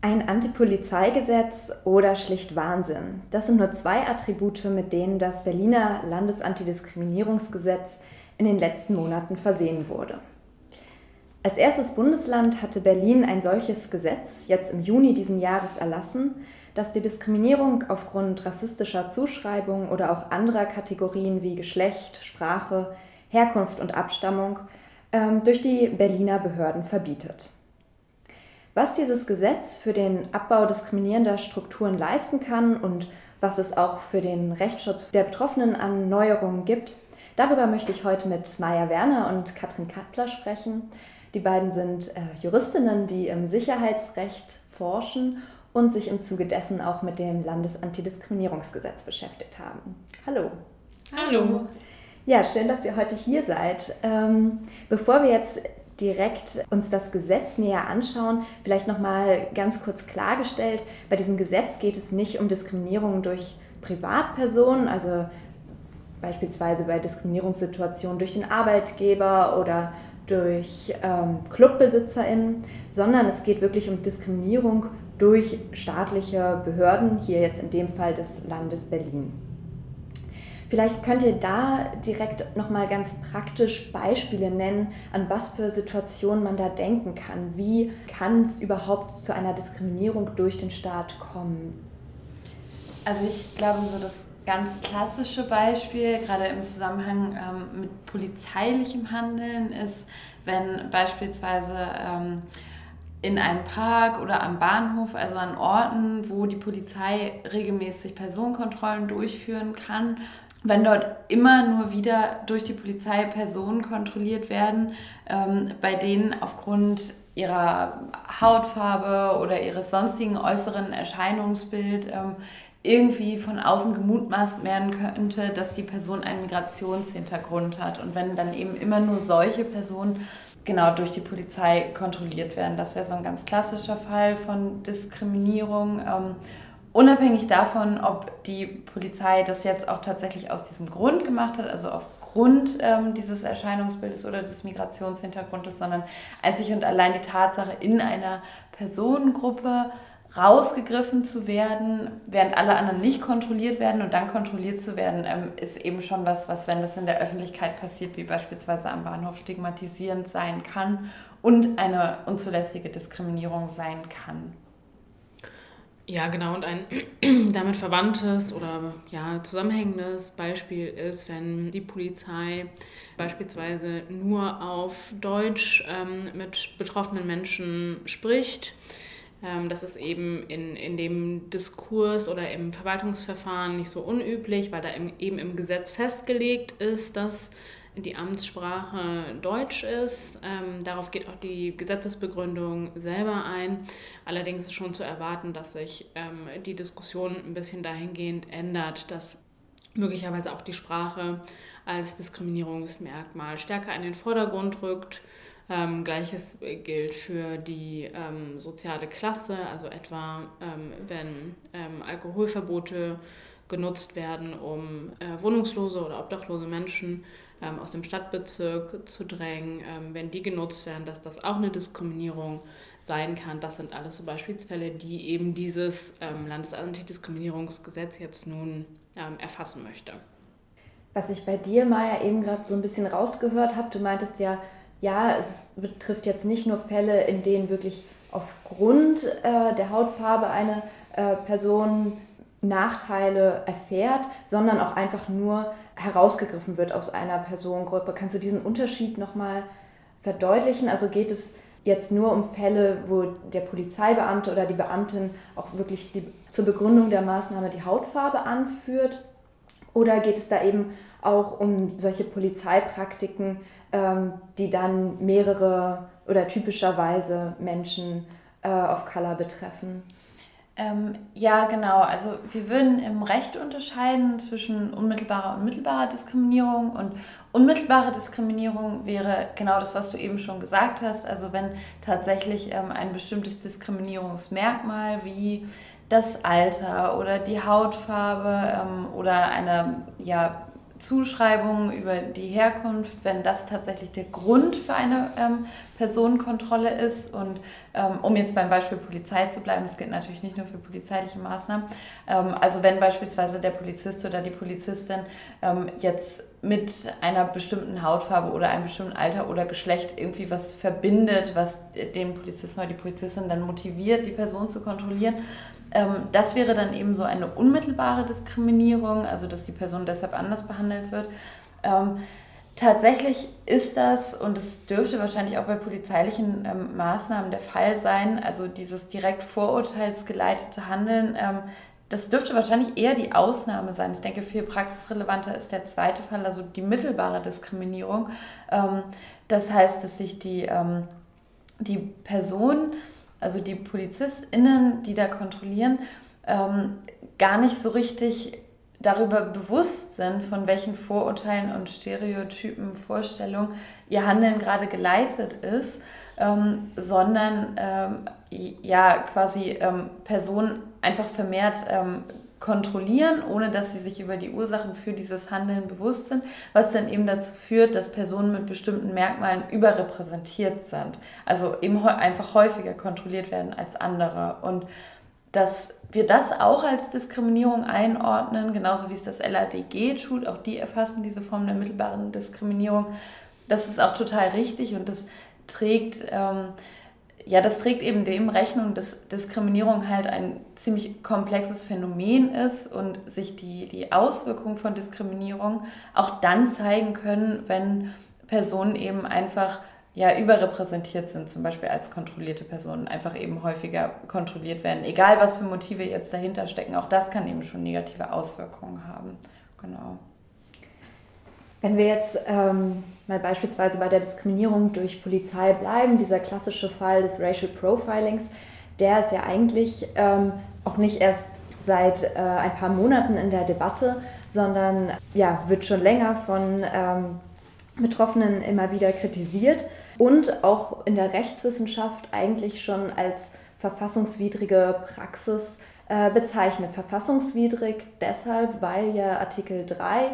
Ein Antipolizeigesetz oder schlicht Wahnsinn. Das sind nur zwei Attribute, mit denen das Berliner Landesantidiskriminierungsgesetz in den letzten Monaten versehen wurde. Als erstes Bundesland hatte Berlin ein solches Gesetz jetzt im Juni diesen Jahres erlassen, das die Diskriminierung aufgrund rassistischer Zuschreibung oder auch anderer Kategorien wie Geschlecht, Sprache, Herkunft und Abstammung ähm, durch die Berliner Behörden verbietet. Was dieses Gesetz für den Abbau diskriminierender Strukturen leisten kann und was es auch für den Rechtsschutz der Betroffenen an Neuerungen gibt, darüber möchte ich heute mit Maja Werner und Katrin Kappler sprechen. Die beiden sind äh, Juristinnen, die im Sicherheitsrecht forschen und sich im Zuge dessen auch mit dem Landesantidiskriminierungsgesetz beschäftigt haben. Hallo. Hallo. Ja, schön, dass ihr heute hier seid. Ähm, bevor wir jetzt direkt uns das Gesetz näher anschauen, vielleicht noch mal ganz kurz klargestellt, bei diesem Gesetz geht es nicht um Diskriminierung durch Privatpersonen, also beispielsweise bei Diskriminierungssituationen durch den Arbeitgeber oder durch ähm, ClubbesitzerInnen, sondern es geht wirklich um Diskriminierung durch staatliche Behörden, hier jetzt in dem Fall des Landes Berlin. Vielleicht könnt ihr da direkt nochmal ganz praktisch Beispiele nennen, an was für Situationen man da denken kann. Wie kann es überhaupt zu einer Diskriminierung durch den Staat kommen? Also ich glaube, so das ganz klassische Beispiel, gerade im Zusammenhang ähm, mit polizeilichem Handeln, ist, wenn beispielsweise ähm, in einem Park oder am Bahnhof, also an Orten, wo die Polizei regelmäßig Personenkontrollen durchführen kann, wenn dort immer nur wieder durch die Polizei Personen kontrolliert werden, ähm, bei denen aufgrund ihrer Hautfarbe oder ihres sonstigen äußeren Erscheinungsbild ähm, irgendwie von außen gemutmaßt werden könnte, dass die Person einen Migrationshintergrund hat. Und wenn dann eben immer nur solche Personen genau durch die Polizei kontrolliert werden, das wäre so ein ganz klassischer Fall von Diskriminierung. Ähm, Unabhängig davon, ob die Polizei das jetzt auch tatsächlich aus diesem Grund gemacht hat, also aufgrund ähm, dieses Erscheinungsbildes oder des Migrationshintergrundes, sondern einzig und allein die Tatsache, in einer Personengruppe rausgegriffen zu werden, während alle anderen nicht kontrolliert werden und dann kontrolliert zu werden, ähm, ist eben schon was, was, wenn das in der Öffentlichkeit passiert, wie beispielsweise am Bahnhof, stigmatisierend sein kann und eine unzulässige Diskriminierung sein kann. Ja, genau. Und ein damit verwandtes oder ja, zusammenhängendes Beispiel ist, wenn die Polizei beispielsweise nur auf Deutsch ähm, mit betroffenen Menschen spricht. Ähm, das ist eben in, in dem Diskurs oder im Verwaltungsverfahren nicht so unüblich, weil da im, eben im Gesetz festgelegt ist, dass die Amtssprache Deutsch ist. Ähm, darauf geht auch die Gesetzesbegründung selber ein. Allerdings ist schon zu erwarten, dass sich ähm, die Diskussion ein bisschen dahingehend ändert, dass möglicherweise auch die Sprache als Diskriminierungsmerkmal stärker in den Vordergrund rückt. Ähm, Gleiches gilt für die ähm, soziale Klasse, also etwa ähm, wenn ähm, Alkoholverbote genutzt werden, um äh, wohnungslose oder obdachlose Menschen ähm, aus dem Stadtbezirk zu drängen, ähm, wenn die genutzt werden, dass das auch eine Diskriminierung sein kann. Das sind alles so Beispielsfälle, die eben dieses ähm, Landesantidiskriminierungsgesetz jetzt nun ähm, erfassen möchte. Was ich bei dir, Maja, eben gerade so ein bisschen rausgehört habe, du meintest ja, ja, es betrifft jetzt nicht nur Fälle, in denen wirklich aufgrund äh, der Hautfarbe eine äh, Person Nachteile erfährt, sondern auch einfach nur herausgegriffen wird aus einer Personengruppe. Kannst du diesen Unterschied nochmal verdeutlichen? Also geht es jetzt nur um Fälle, wo der Polizeibeamte oder die Beamtin auch wirklich die, zur Begründung der Maßnahme die Hautfarbe anführt? Oder geht es da eben auch um solche Polizeipraktiken, ähm, die dann mehrere oder typischerweise Menschen äh, of Color betreffen? Ähm, ja, genau. Also wir würden im Recht unterscheiden zwischen unmittelbarer und mittelbarer Diskriminierung. Und unmittelbare Diskriminierung wäre genau das, was du eben schon gesagt hast. Also wenn tatsächlich ähm, ein bestimmtes Diskriminierungsmerkmal wie das Alter oder die Hautfarbe ähm, oder eine ja, Zuschreibung über die Herkunft, wenn das tatsächlich der Grund für eine ähm, Personenkontrolle ist. Und ähm, um jetzt beim Beispiel Polizei zu bleiben, das gilt natürlich nicht nur für polizeiliche Maßnahmen. Ähm, also wenn beispielsweise der Polizist oder die Polizistin ähm, jetzt mit einer bestimmten Hautfarbe oder einem bestimmten Alter oder Geschlecht irgendwie was verbindet, was den Polizisten oder die Polizistin dann motiviert, die Person zu kontrollieren. Ähm, das wäre dann eben so eine unmittelbare Diskriminierung, also dass die Person deshalb anders behandelt wird. Ähm, tatsächlich ist das, und es dürfte wahrscheinlich auch bei polizeilichen ähm, Maßnahmen der Fall sein, also dieses direkt vorurteilsgeleitete Handeln, das dürfte wahrscheinlich eher die Ausnahme sein. Ich denke, viel praxisrelevanter ist der zweite Fall, also die mittelbare Diskriminierung. Ähm, das heißt, dass sich die, ähm, die Person, also die PolizistInnen, die da kontrollieren, ähm, gar nicht so richtig darüber bewusst sind, von welchen Vorurteilen und Stereotypen, Vorstellungen ihr Handeln gerade geleitet ist, ähm, sondern ähm, ja quasi ähm, Personen einfach vermehrt ähm, kontrollieren, ohne dass sie sich über die Ursachen für dieses Handeln bewusst sind, was dann eben dazu führt, dass Personen mit bestimmten Merkmalen überrepräsentiert sind. Also eben einfach häufiger kontrolliert werden als andere. Und dass wir das auch als Diskriminierung einordnen, genauso wie es das LADG tut, auch die erfassen diese Form der mittelbaren Diskriminierung. Das ist auch total richtig und das trägt ähm, ja, das trägt eben dem Rechnung, dass Diskriminierung halt ein ziemlich komplexes Phänomen ist und sich die, die Auswirkungen von Diskriminierung auch dann zeigen können, wenn Personen eben einfach ja, überrepräsentiert sind, zum Beispiel als kontrollierte Personen, einfach eben häufiger kontrolliert werden. Egal, was für Motive jetzt dahinter stecken, auch das kann eben schon negative Auswirkungen haben. Genau. Wenn wir jetzt ähm, mal beispielsweise bei der Diskriminierung durch Polizei bleiben, dieser klassische Fall des Racial Profilings, der ist ja eigentlich ähm, auch nicht erst seit äh, ein paar Monaten in der Debatte, sondern ja, wird schon länger von ähm, Betroffenen immer wieder kritisiert und auch in der Rechtswissenschaft eigentlich schon als verfassungswidrige Praxis äh, bezeichnet. Verfassungswidrig deshalb, weil ja Artikel 3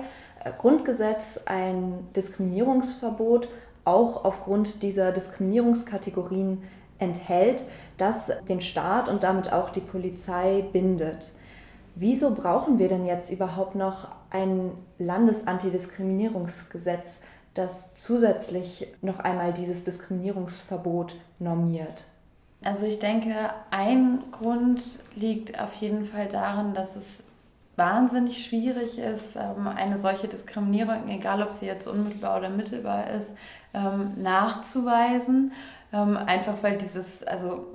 Grundgesetz ein Diskriminierungsverbot auch aufgrund dieser Diskriminierungskategorien enthält, das den Staat und damit auch die Polizei bindet. Wieso brauchen wir denn jetzt überhaupt noch ein Landesantidiskriminierungsgesetz, das zusätzlich noch einmal dieses Diskriminierungsverbot normiert? Also ich denke, ein Grund liegt auf jeden Fall darin, dass es wahnsinnig schwierig ist, ähm, eine solche Diskriminierung, egal ob sie jetzt unmittelbar oder mittelbar ist, ähm, nachzuweisen. Ähm, einfach weil dieses, also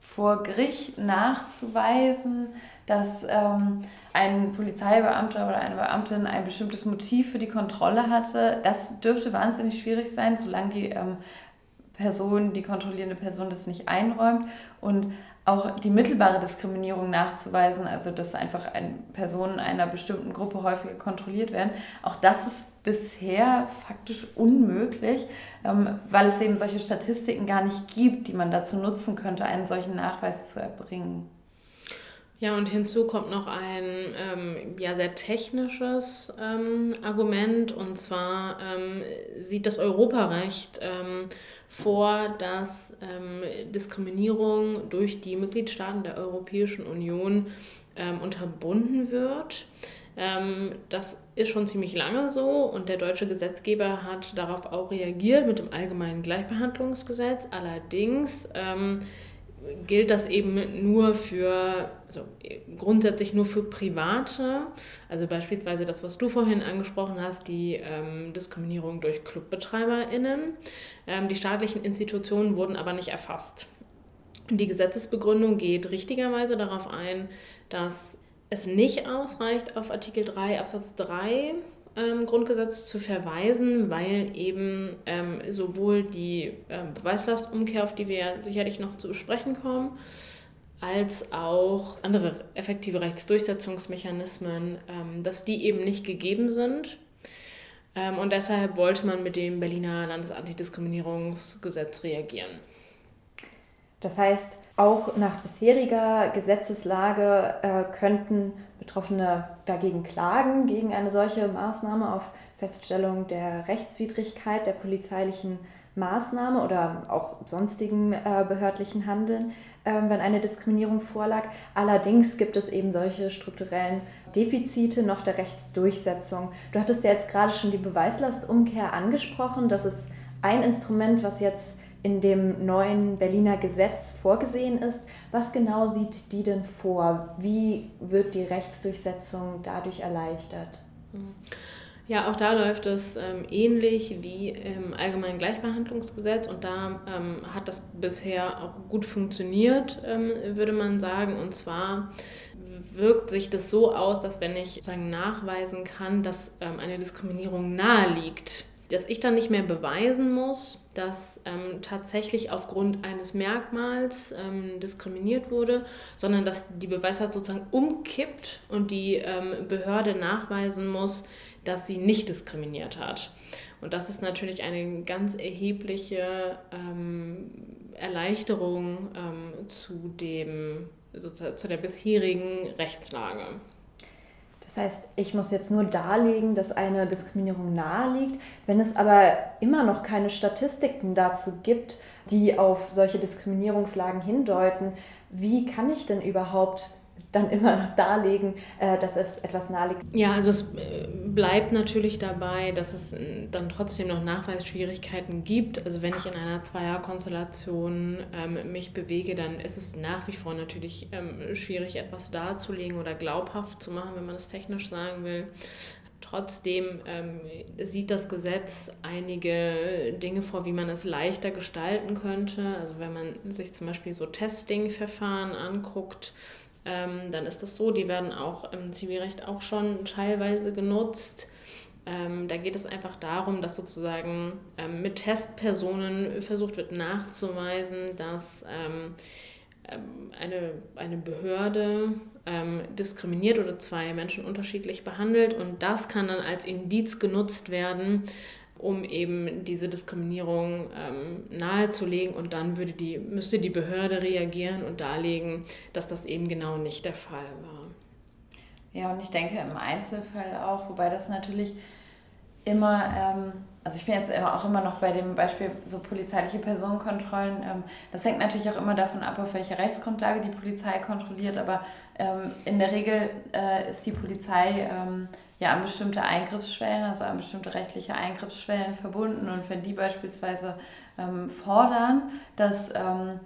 vor Gericht nachzuweisen, dass ein Polizeibeamter oder eine Beamtin ein bestimmtes Motiv für die Kontrolle hatte, das dürfte wahnsinnig schwierig sein, solange die Person, die kontrollierende Person das nicht einräumt. Und auch die mittelbare Diskriminierung nachzuweisen, also dass einfach ein, Personen einer bestimmten Gruppe häufiger kontrolliert werden, auch das ist bisher faktisch unmöglich, ähm, weil es eben solche Statistiken gar nicht gibt, die man dazu nutzen könnte, einen solchen Nachweis zu erbringen. Ja, und hinzu kommt noch ein ähm, ja, sehr technisches ähm, Argument, und zwar ähm, sieht das Europarecht ähm, vor, dass ähm, Diskriminierung durch die Mitgliedstaaten der Europäischen Union ähm, unterbunden wird. das ist schon ziemlich lange so und der deutsche Gesetzgeber hat darauf auch reagiert mit dem allgemeinen Gleichbehandlungsgesetz. Allerdings gilt das eben nur für, also grundsätzlich nur für Private, also beispielsweise das, was du vorhin angesprochen hast, die ähm, Diskriminierung durch ClubbetreiberInnen. Ähm, die staatlichen Institutionen wurden aber nicht erfasst. Die Gesetzesbegründung geht richtigerweise darauf ein, dass es nicht ausreicht, auf Artikel 3 Absatz 3 ähm, Grundgesetz zu verweisen, weil eben ähm, sowohl die ähm, Beweislastumkehr, auf die wir ja sicherlich noch zu besprechen kommen, als auch andere effektive Rechtsdurchsetzungsmechanismen, ähm, dass die eben nicht gegeben sind. Ähm, und deshalb wollte man mit dem Berliner Landesantidiskriminierungsgesetz reagieren. Das heißt, auch nach bisheriger Gesetzeslage äh, könnten Betroffene dagegen klagen, gegen eine solche Maßnahme auf Feststellung der Rechtswidrigkeit der polizeilichen Maßnahme oder auch sonstigen äh, behördlichen Handeln, äh, wenn eine Diskriminierung vorlag. Allerdings gibt es eben solche strukturellen Defizite noch der Rechtsdurchsetzung. Du hattest ja jetzt gerade schon die Beweislastumkehr angesprochen. Das ist ein Instrument, was jetzt in dem neuen Berliner Gesetz vorgesehen ist. Was genau sieht die denn vor? Wie wird die Rechtsdurchsetzung dadurch erleichtert? Ja, auch da läuft es ähm, ähnlich wie im Allgemeinen Gleichbehandlungsgesetz und da ähm, hat das bisher auch gut funktioniert, ähm, würde man sagen. Und zwar wirkt sich das so aus, dass wenn ich sozusagen nachweisen kann, dass ähm, eine Diskriminierung nahe liegt, dass ich dann nicht mehr beweisen muss, dass ähm, tatsächlich aufgrund eines Merkmals ähm, diskriminiert wurde, sondern dass die Beweislast sozusagen umkippt und die ähm, Behörde nachweisen muss, dass sie nicht diskriminiert hat. Und das ist natürlich eine ganz erhebliche ähm, Erleichterung ähm, zu, dem, sozusagen, zu der bisherigen Rechtslage. Das heißt, ich muss jetzt nur darlegen, dass eine Diskriminierung nahe liegt. Wenn es aber immer noch keine Statistiken dazu gibt, die auf solche Diskriminierungslagen hindeuten, wie kann ich denn überhaupt dann immer darlegen, äh, dass es etwas naheliegt. Ja, also es äh, bleibt natürlich dabei, dass es äh, dann trotzdem noch Nachweisschwierigkeiten gibt. Also wenn ich in einer Zweierkonstellation ähm, mich bewege, dann ist es nach wie vor natürlich ähm, schwierig, etwas darzulegen oder glaubhaft zu machen, wenn man es technisch sagen will. Trotzdem ähm, sieht das Gesetz einige Dinge vor, wie man es leichter gestalten könnte. Also wenn man sich zum Beispiel so Testing-Verfahren anguckt, ähm, dann ist das so, die werden auch im Zivilrecht auch schon teilweise genutzt. Ähm, da geht es einfach darum, dass sozusagen ähm, mit Testpersonen versucht wird nachzuweisen, dass ähm, ähm, eine, eine Behörde ähm, diskriminiert oder zwei Menschen unterschiedlich behandelt und das kann dann als Indiz genutzt werden, um eben diese Diskriminierung ähm, nahezulegen und dann würde die, müsste die Behörde reagieren und darlegen, dass das eben genau nicht der Fall war. Ja, und ich denke im Einzelfall auch, wobei das natürlich immer, ähm, also ich bin jetzt auch immer noch bei dem Beispiel so polizeiliche Personenkontrollen, ähm, das hängt natürlich auch immer davon ab, auf welche Rechtsgrundlage die Polizei kontrolliert, aber ähm, in der Regel äh, ist die Polizei ähm, ja an bestimmte Eingriffsschwellen, also an bestimmte rechtliche Eingriffsschwellen verbunden. Und wenn die beispielsweise ähm, fordern, dass ähm,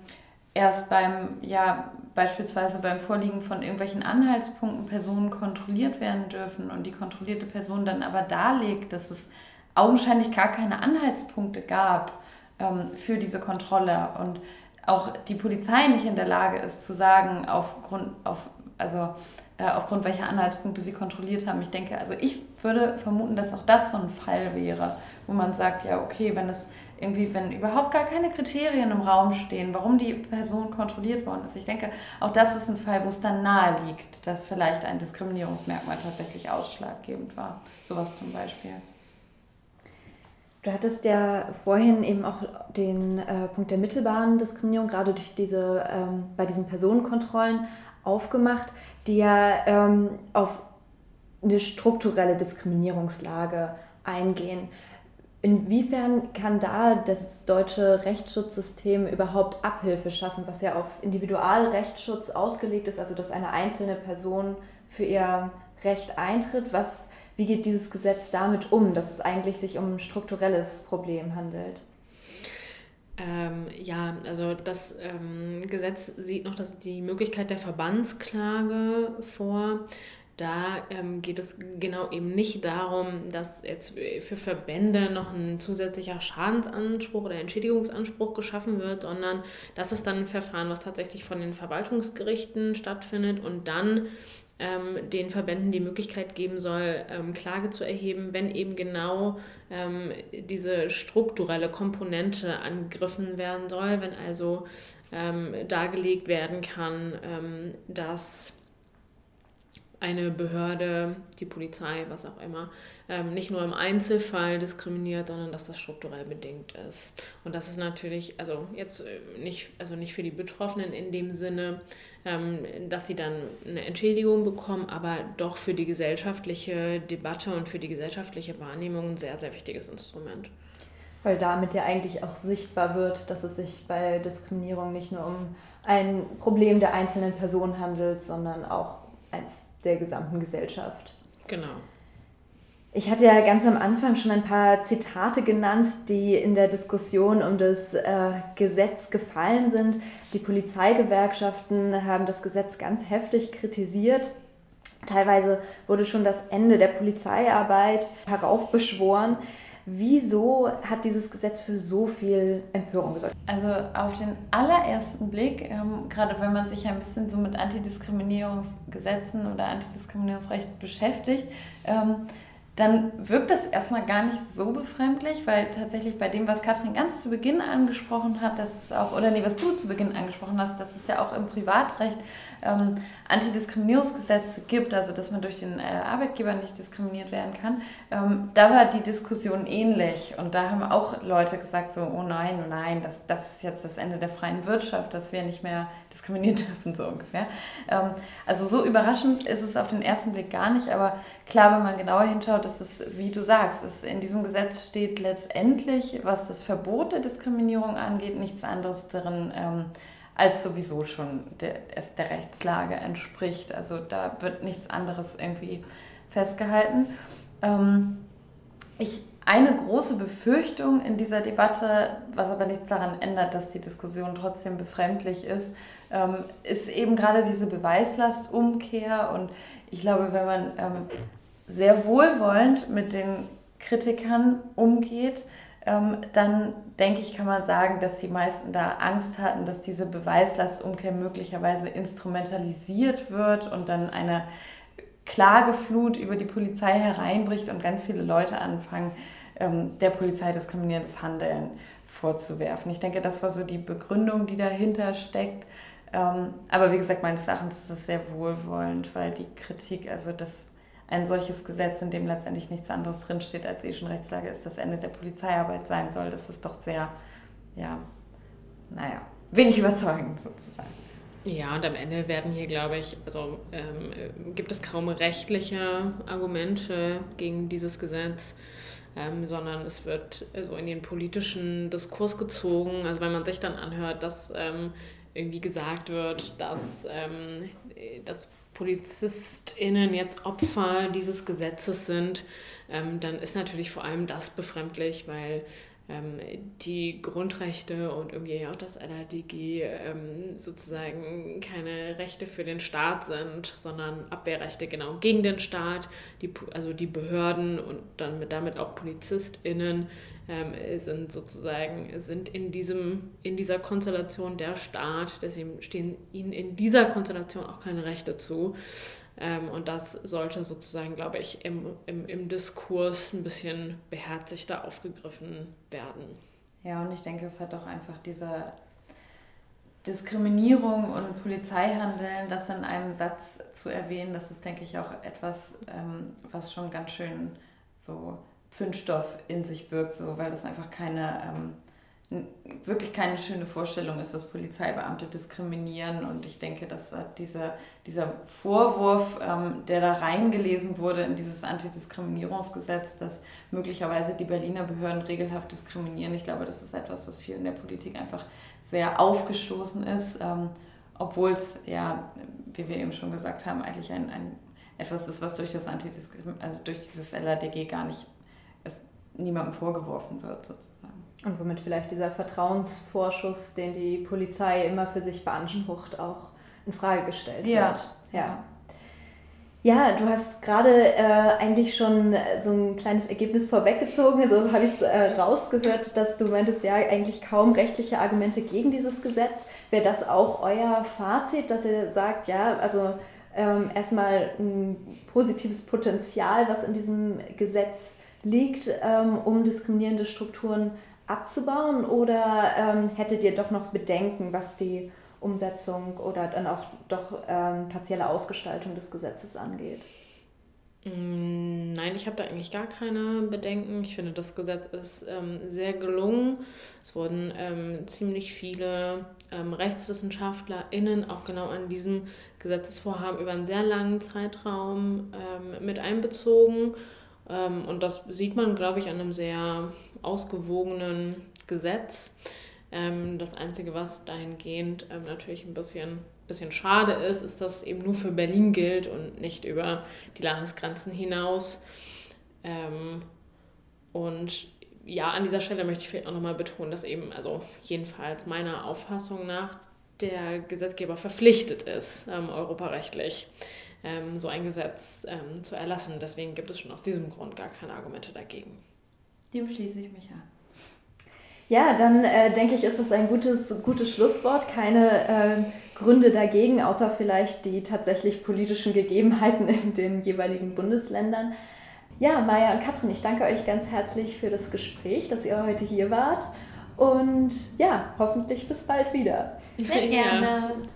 erst beim, ja, beispielsweise beim Vorliegen von irgendwelchen Anhaltspunkten Personen kontrolliert werden dürfen und die kontrollierte Person dann aber darlegt, dass es augenscheinlich gar keine Anhaltspunkte gab ähm, für diese Kontrolle und auch die Polizei nicht in der Lage ist zu sagen, aufgrund, auf, also äh, aufgrund welcher Anhaltspunkte sie kontrolliert haben. Ich denke, also ich würde vermuten, dass auch das so ein Fall wäre, wo man sagt, ja, okay, wenn es irgendwie, wenn überhaupt gar keine Kriterien im Raum stehen, warum die Person kontrolliert worden ist. Ich denke, auch das ist ein Fall, wo es dann nahe liegt, dass vielleicht ein Diskriminierungsmerkmal tatsächlich ausschlaggebend war. Sowas zum Beispiel. Du hattest ja vorhin eben auch den äh, Punkt der mittelbaren Diskriminierung, gerade durch diese, ähm, bei diesen Personenkontrollen aufgemacht, die ja ähm, auf eine strukturelle Diskriminierungslage eingehen. Inwiefern kann da das deutsche Rechtsschutzsystem überhaupt Abhilfe schaffen, was ja auf Individualrechtsschutz ausgelegt ist, also dass eine einzelne Person für ihr Recht eintritt? Was, wie geht dieses Gesetz damit um, dass es eigentlich sich um ein strukturelles Problem handelt? Ähm, ja, also das ähm, Gesetz sieht noch dass die Möglichkeit der Verbandsklage vor. Da ähm, geht es genau eben nicht darum, dass jetzt für Verbände noch ein zusätzlicher Schadensanspruch oder Entschädigungsanspruch geschaffen wird, sondern das ist dann ein Verfahren, was tatsächlich von den Verwaltungsgerichten stattfindet und dann ähm, den Verbänden die Möglichkeit geben soll, ähm, Klage zu erheben, wenn eben genau ähm, diese strukturelle Komponente angegriffen werden soll, wenn also ähm, dargelegt werden kann, ähm, dass eine Behörde, die Polizei, was auch immer, ähm, nicht nur im Einzelfall diskriminiert, sondern dass das strukturell bedingt ist. Und das ist natürlich, also jetzt äh, nicht, also nicht für die Betroffenen in dem Sinne, ähm, dass sie dann eine Entschädigung bekommen, aber doch für die gesellschaftliche Debatte und für die gesellschaftliche Wahrnehmung ein sehr, sehr wichtiges Instrument. Weil damit ja eigentlich auch sichtbar wird, dass es sich bei Diskriminierung nicht nur um ein Problem der einzelnen Person handelt, sondern auch eins der gesamten Gesellschaft. Genau. Ich hatte ja ganz am Anfang schon ein paar Zitate genannt, die in der Diskussion um das äh, Gesetz gefallen sind. Die Polizeigewerkschaften haben das Gesetz ganz heftig kritisiert. Teilweise wurde schon das Ende der Polizeiarbeit heraufbeschworen. Wieso hat dieses Gesetz für so viel Empörung gesorgt? Also auf den allerersten Blick, ähm, gerade wenn man sich ein bisschen so mit Antidiskriminierungsgesetzen oder Antidiskriminierungsrecht beschäftigt, ähm, dann wirkt das erstmal gar nicht so befremdlich, weil tatsächlich bei dem, was Katrin ganz zu Beginn angesprochen hat, das ist auch, oder nee, was du zu Beginn angesprochen hast, das ist ja auch im Privatrecht ähm, Antidiskriminierungsgesetze gibt, also dass man durch den äh, Arbeitgeber nicht diskriminiert werden kann, ähm, da war die Diskussion ähnlich. Und da haben auch Leute gesagt, so, oh nein, oh nein, das, das ist jetzt das Ende der freien Wirtschaft, dass wir nicht mehr diskriminieren dürfen, so ungefähr. Ähm, also so überraschend ist es auf den ersten Blick gar nicht, aber klar, wenn man genauer hinschaut, ist es, wie du sagst, ist, in diesem Gesetz steht letztendlich, was das Verbot der Diskriminierung angeht, nichts anderes darin, ähm, als sowieso schon der, es der Rechtslage entspricht. Also da wird nichts anderes irgendwie festgehalten. Ähm, ich, eine große Befürchtung in dieser Debatte, was aber nichts daran ändert, dass die Diskussion trotzdem befremdlich ist, ähm, ist eben gerade diese Beweislastumkehr. Und ich glaube, wenn man ähm, sehr wohlwollend mit den Kritikern umgeht, ähm, dann denke ich, kann man sagen, dass die meisten da Angst hatten, dass diese Beweislastumkehr möglicherweise instrumentalisiert wird und dann eine Klageflut über die Polizei hereinbricht und ganz viele Leute anfangen, ähm, der Polizei diskriminierendes Handeln vorzuwerfen. Ich denke, das war so die Begründung, die dahinter steckt. Ähm, aber wie gesagt, meines Erachtens ist das sehr wohlwollend, weil die Kritik, also das ein solches Gesetz, in dem letztendlich nichts anderes drinsteht, als eh schon Rechtslage ist, das Ende der Polizeiarbeit sein soll. Das ist doch sehr, ja, naja, wenig überzeugend sozusagen. Ja, und am Ende werden hier, glaube ich, also ähm, gibt es kaum rechtliche Argumente gegen dieses Gesetz, ähm, sondern es wird so in den politischen Diskurs gezogen. Also wenn man sich dann anhört, dass ähm, irgendwie gesagt wird, dass ähm, das PolizistInnen jetzt Opfer dieses Gesetzes sind, ähm, dann ist natürlich vor allem das befremdlich, weil ähm, die Grundrechte und irgendwie auch das LADG ähm, sozusagen keine Rechte für den Staat sind, sondern Abwehrrechte genau gegen den Staat, die, also die Behörden und dann mit, damit auch PolizistInnen ähm, sind sozusagen sind in, diesem, in dieser Konstellation der Staat, deswegen stehen ihnen in dieser Konstellation auch keine Rechte zu. Ähm, und das sollte sozusagen, glaube ich, im, im, im Diskurs ein bisschen beherzigter aufgegriffen werden. Ja, und ich denke, es hat auch einfach diese Diskriminierung und Polizeihandeln, das in einem Satz zu erwähnen, das ist, denke ich, auch etwas, ähm, was schon ganz schön so Zündstoff in sich birgt, so, weil das einfach keine, ähm, wirklich keine schöne Vorstellung ist, dass Polizeibeamte diskriminieren. Und ich denke, dass dieser, dieser Vorwurf, ähm, der da reingelesen wurde in dieses Antidiskriminierungsgesetz, dass möglicherweise die Berliner Behörden regelhaft diskriminieren, ich glaube, das ist etwas, was vielen in der Politik einfach sehr aufgestoßen ist. Ähm, obwohl es ja, wie wir eben schon gesagt haben, eigentlich ein, ein etwas ist, was durch das Antidiskrim also durch dieses LADG gar nicht niemandem vorgeworfen wird, sozusagen. Und womit vielleicht dieser Vertrauensvorschuss, den die Polizei immer für sich beansprucht, auch in Frage gestellt ja. wird. Ja. Ja, du hast gerade äh, eigentlich schon so ein kleines Ergebnis vorweggezogen. So also habe ich es äh, rausgehört, dass du meintest, ja, eigentlich kaum rechtliche Argumente gegen dieses Gesetz. Wäre das auch euer Fazit, dass ihr sagt, ja, also ähm, erstmal ein positives Potenzial, was in diesem Gesetz liegt, ähm, um diskriminierende Strukturen abzubauen? Oder ähm, hättet ihr doch noch Bedenken, was die Umsetzung oder dann auch doch ähm, partielle Ausgestaltung des Gesetzes angeht? Mm, nein, ich habe da eigentlich gar keine Bedenken. Ich finde, das Gesetz ist ähm, sehr gelungen. Es wurden ähm, ziemlich viele ähm, RechtswissenschaftlerInnen auch genau an diesem Gesetzesvorhaben über einen sehr langen Zeitraum ähm, mit einbezogen. Ähm, und das sieht man, glaube ich, an einem sehr ausgewogenen Gesetz. Ähm, das Einzige, was dahingehend ähm, natürlich ein bisschen, bisschen schade ist, ist, dass es eben nur für Berlin gilt und nicht über die Landesgrenzen hinaus. und ja, an dieser Stelle möchte ich vielleicht auch nochmal betonen, dass eben, also jedenfalls meiner Auffassung nach, der Gesetzgeber verpflichtet ist, ähm, europarechtlich ähm, so ein Gesetz ähm, zu erlassen. Deswegen gibt es schon aus diesem Grund gar keine Argumente dagegen. Dem schließe ich mich an. Ja, dann äh, denke ich, ist das ein gutes, gutes Schlusswort. Keine äh, Gründe dagegen, außer vielleicht die tatsächlich politischen Gegebenheiten in den jeweiligen Bundesländern. Ja, Maja und Katrin, ich danke euch ganz herzlich für das Gespräch, dass ihr heute hier wart. Und ja, hoffentlich bis bald wieder. Sehr gerne.